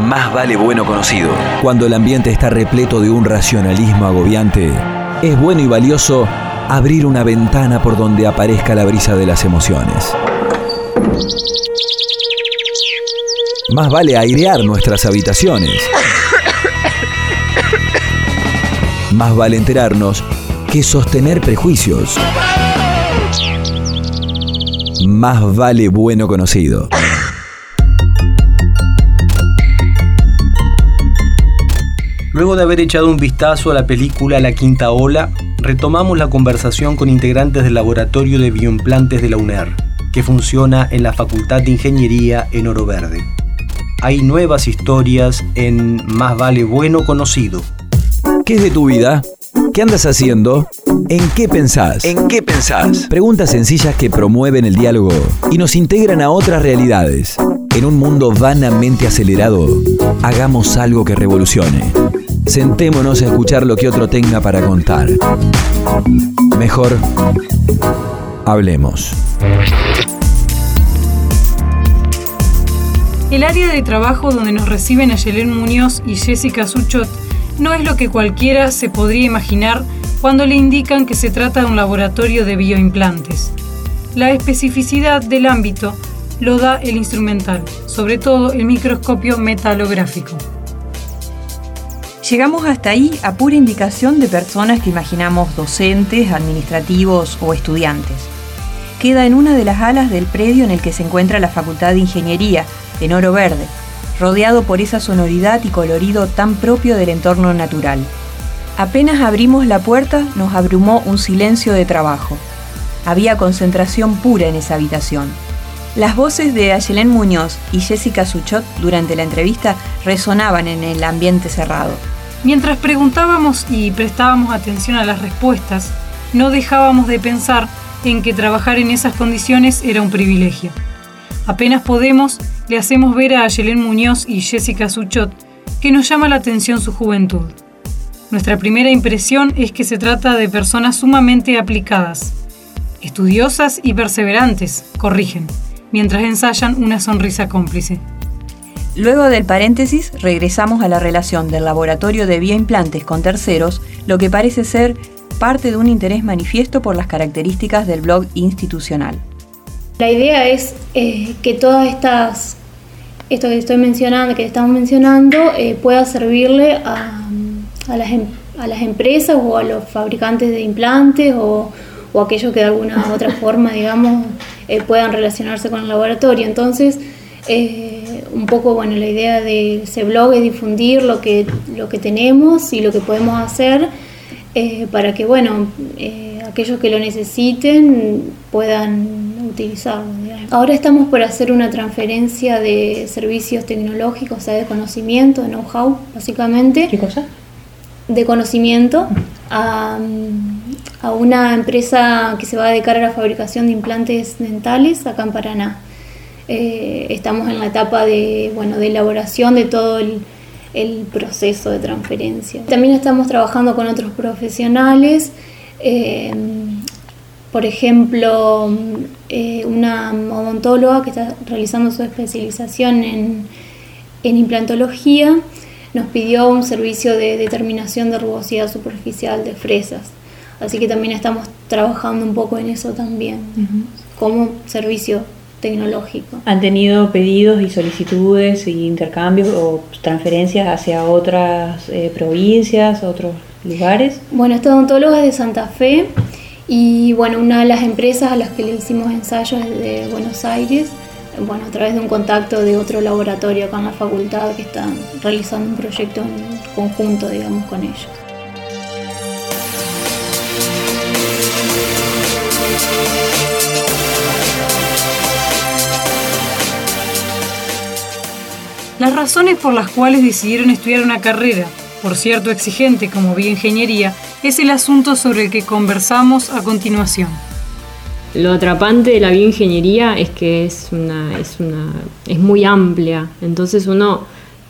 más vale bueno conocido. Cuando el ambiente está repleto de un racionalismo agobiante, es bueno y valioso abrir una ventana por donde aparezca la brisa de las emociones. Más vale airear nuestras habitaciones. Más vale enterarnos que sostener prejuicios. Más vale bueno conocido. Luego de haber echado un vistazo a la película La Quinta Ola, retomamos la conversación con integrantes del laboratorio de bioimplantes de la UNER, que funciona en la Facultad de Ingeniería en Oro Verde. Hay nuevas historias en Más vale bueno conocido. ¿Qué es de tu vida? ¿Qué andas haciendo? ¿En qué pensás? ¿En qué pensás? Preguntas sencillas que promueven el diálogo y nos integran a otras realidades. En un mundo vanamente acelerado, hagamos algo que revolucione. Sentémonos a escuchar lo que otro tenga para contar. Mejor, hablemos. El área de trabajo donde nos reciben Ayelén Muñoz y Jessica Suchot no es lo que cualquiera se podría imaginar cuando le indican que se trata de un laboratorio de bioimplantes. La especificidad del ámbito lo da el instrumental, sobre todo el microscopio metalográfico. Llegamos hasta ahí a pura indicación de personas que imaginamos docentes, administrativos o estudiantes. Queda en una de las alas del predio en el que se encuentra la Facultad de Ingeniería, en Oro Verde, rodeado por esa sonoridad y colorido tan propio del entorno natural. Apenas abrimos la puerta, nos abrumó un silencio de trabajo. Había concentración pura en esa habitación. Las voces de Ayelén Muñoz y Jessica Suchot durante la entrevista resonaban en el ambiente cerrado. Mientras preguntábamos y prestábamos atención a las respuestas, no dejábamos de pensar en que trabajar en esas condiciones era un privilegio. Apenas podemos, le hacemos ver a Ayelén Muñoz y Jessica Suchot que nos llama la atención su juventud. Nuestra primera impresión es que se trata de personas sumamente aplicadas, estudiosas y perseverantes, corrigen, mientras ensayan una sonrisa cómplice. Luego del paréntesis, regresamos a la relación del laboratorio de bioimplantes con terceros, lo que parece ser parte de un interés manifiesto por las características del blog institucional. La idea es eh, que todas estas, esto que estoy mencionando, que estamos mencionando, eh, pueda servirle a, las, em, a, las, empresas o a los fabricantes de implantes o, aquellos que de alguna otra forma, digamos, eh, puedan relacionarse con el laboratorio. Entonces, un poco, bueno, la idea de ese blog es difundir lo que, lo que tenemos y lo que podemos hacer eh, para que, bueno, eh, aquellos que lo necesiten puedan utilizarlo. Ahora estamos por hacer una transferencia de servicios tecnológicos, o sea, de conocimiento, de know-how, básicamente. ¿Qué cosa? De conocimiento a, a una empresa que se va a dedicar a la fabricación de implantes dentales acá en Paraná. Eh, estamos en la etapa de, bueno, de elaboración de todo el, proceso de transferencia. También estamos trabajando con otros profesionales, eh, por ejemplo, eh, una odontóloga que está realizando su especialización en, en implantología nos pidió un servicio de determinación de rugosidad superficial de fresas. Así que también estamos trabajando un poco en eso también, como servicio tecnológico. ¿Han tenido pedidos y solicitudes y intercambios o transferencias hacia otras eh, provincias, otros lugares? Bueno, esta odontóloga es de Santa Fe y bueno, una de las empresas a las que le hicimos ensayos es de Buenos Aires, bueno, a través de un contacto de otro laboratorio acá en la facultad que están realizando un proyecto en conjunto, digamos, con ellos. Las razones por las cuales decidieron estudiar una carrera, por cierto exigente como bioingeniería, es el asunto sobre el que conversamos a continuación. Lo atrapante de la bioingeniería es que es una, es una, es muy amplia, entonces uno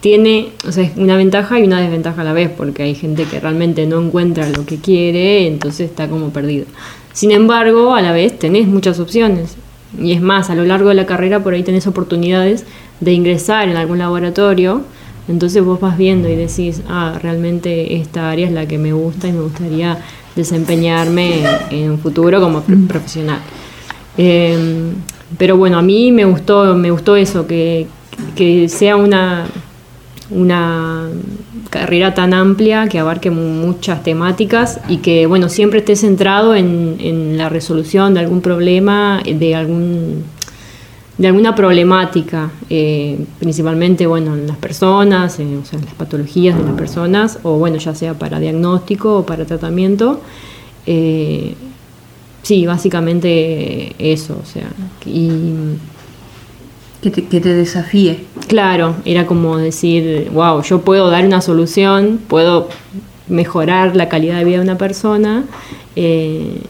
tiene, o sea, una ventaja y una desventaja a la vez, porque hay gente que realmente no encuentra lo que quiere, entonces está como perdido. Sin embargo, a la vez tenés muchas opciones. Y es más, a lo largo de la carrera por ahí tenés oportunidades de ingresar en algún laboratorio Entonces vos vas viendo y decís, ah, realmente esta área es la que me gusta y me gustaría desempeñarme en, un futuro como profesional. Em, pero bueno, a mí me gustó, me gustó eso, que, que sea una, una carrera tan amplia que abarque muchas temáticas y que bueno siempre esté centrado en, en la resolución de algún problema, de algún de alguna problemática, eh, principalmente bueno, en las personas, en, o sea, las patologías de las personas, o bueno, ya sea para diagnóstico o para tratamiento. Eh, sí, básicamente eso, o sea, y, que te, que te, desafíe. Claro, era como decir, wow, yo puedo dar una solución, puedo mejorar la calidad de vida de una persona, eh,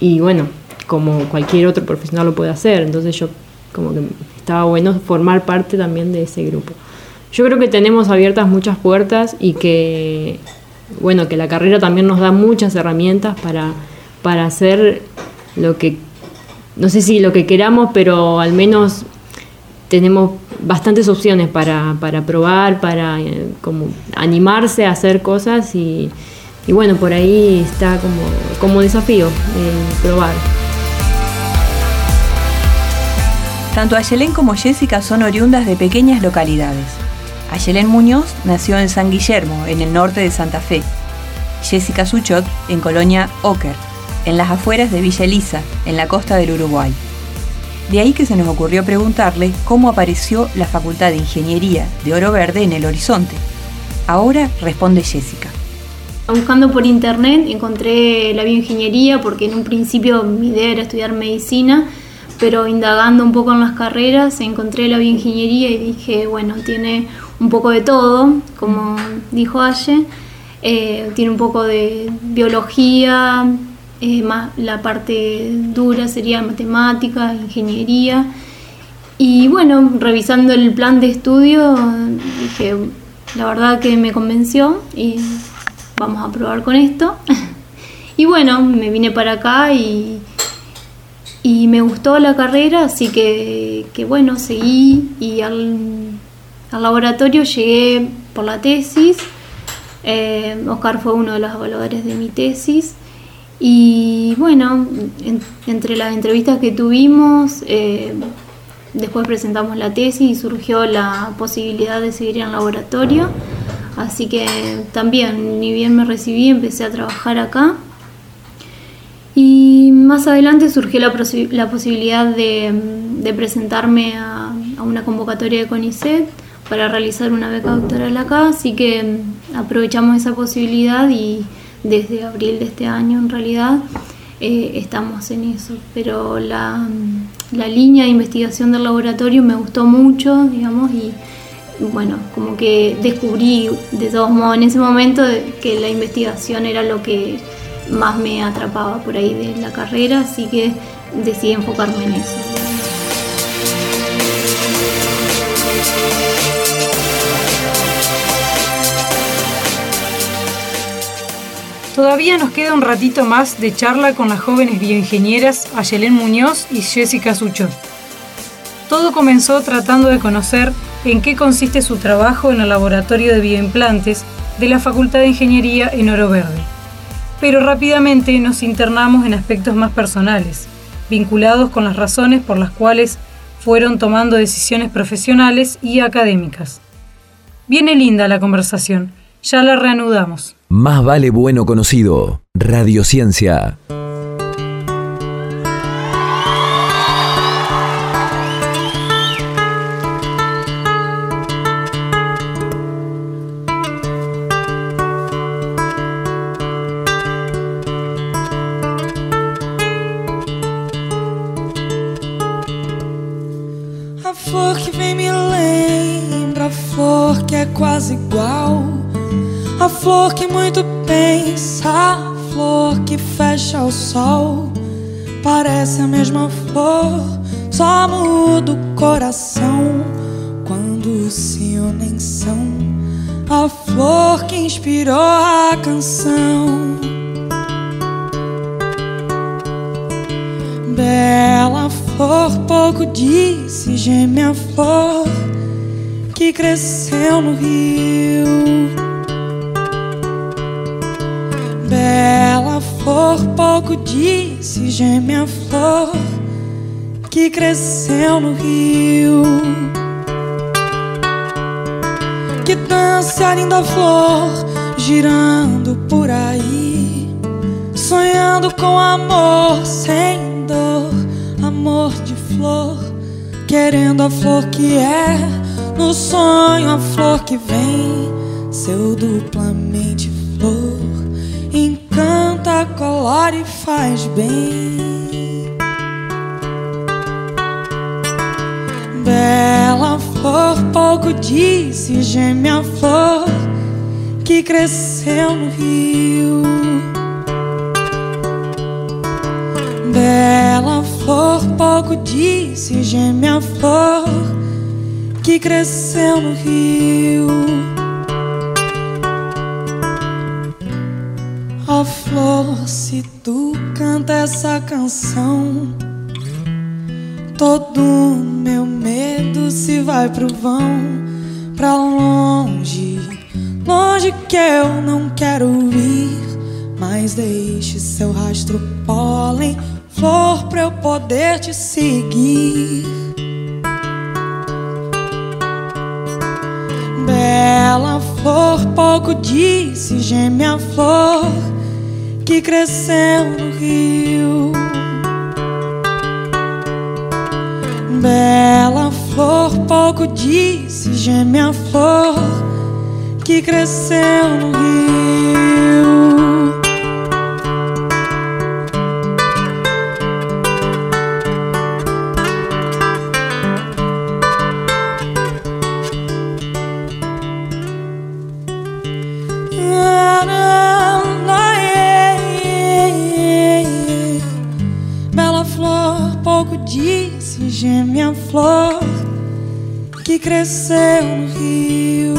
y bueno, como cualquier otro profesional lo puede hacer, entonces yo como que estaba bueno formar parte también de ese grupo. Yo creo que tenemos abiertas muchas puertas y que, bueno, que la carrera también nos da muchas herramientas para, para hacer lo que, no sé si lo que queramos, pero al menos tenemos bastantes opciones para, para probar, para eh, como animarse a hacer cosas y, bueno, por ahí está como, como desafío probar. Tanto Ayelén como Jessica son oriundas de pequeñas localidades. Ayelén Muñoz nació en San Guillermo, en el norte de Santa Fe. Jessica Suchot en Colonia Oker, en las afueras de Villa Elisa, en la costa del Uruguay. De ahí que se nos ocurrió preguntarle cómo apareció la Facultad de Ingeniería de Oro Verde en el horizonte. Ahora responde Jessica. Buscando por internet encontré la bioingeniería porque en un principio mi idea era estudiar medicina pero indagando un poco en las carreras encontré la bioingeniería y dije, bueno, tiene un poco de todo, como dijo Aye, eh, tiene un poco de biología, eh, la parte dura sería matemática, ingeniería. Y bueno, revisando el plan de estudio, dije, la verdad que me convenció y vamos a probar con esto. y bueno, me vine para acá y y me gustó la carrera, así que, bueno, seguí y al, laboratorio llegué por la tesis. Eh, Oscar fue uno de los evaluadores de mi tesis. Y bueno, entre las entrevistas que tuvimos, eh, después presentamos la tesis y surgió la posibilidad de seguir en laboratorio. Así que también, ni bien me recibí, empecé a trabajar acá. Y más adelante surgió la, la posibilidad de, presentarme a, a, una convocatoria de CONICET para realizar una beca doctoral acá, así que mm, aprovechamos esa posibilidad y desde abril de este año en realidad eh, estamos en eso. Pero la, mm, la línea de investigación del laboratorio me gustó mucho, digamos, y bueno, como que descubrí de todos modos en ese momento que la investigación era lo que más me atrapaba por ahí de la carrera, así que decidí enfocarme en eso. Todavía nos queda un ratito más de charla con las jóvenes bioingenieras Ayelén Muñoz y Jessica Suchot. Todo comenzó tratando de conocer en qué consiste su trabajo en el laboratorio de bioimplantes de la Facultad de Ingeniería en Oro Verde pero rápidamente nos internamos en aspectos más personales, vinculados con las razones por las cuales fueron tomando decisiones profesionales y académicas. Viene linda la conversación, ya la reanudamos. Más vale bueno conocido, Radiociencia. Flor que muito pensa, flor que fecha o sol. Parece a mesma flor, só muda o coração quando se unem são. A flor que inspirou a canção. Bela flor, pouco disse, gêmea flor que cresceu no rio. Pouco disse, gêmea flor que cresceu no rio. Que dança a linda flor girando por aí, sonhando com amor sem dor, amor de flor, querendo a flor que é, no sonho a flor que vem, seu duplamente encanta, colore e faz bem. Bela flor, pouco disse, gêmea flor que cresceu no rio. Bela flor, pouco disse, gêmea flor que cresceu no rio. Flor, se tu canta essa canção, todo meu medo se vai pro vão, pra longe Longe que eu não quero ir, mas deixe seu rastro pólen, flor pra eu poder te seguir. Bela flor, pouco disse, gêmea flor que cresceu no rio. Bela flor, pouco disse, gêmea flor que cresceu no rio. No rio.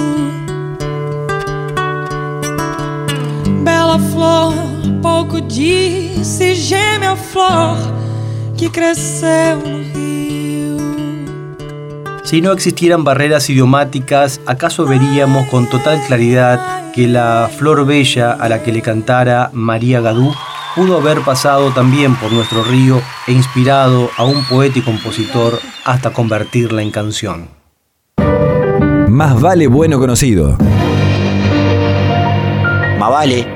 Bela flor, pouco disse, gêmea flor que cresceu no. Si no existieran barreras idiomáticas, ¿acaso veríamos con total claridad que la flor bella a la que le cantara María Gadú pudo haber pasado también por nuestro río e inspirado a un poeta y compositor hasta convertirla en canción? Más vale bueno conocido. Más vale.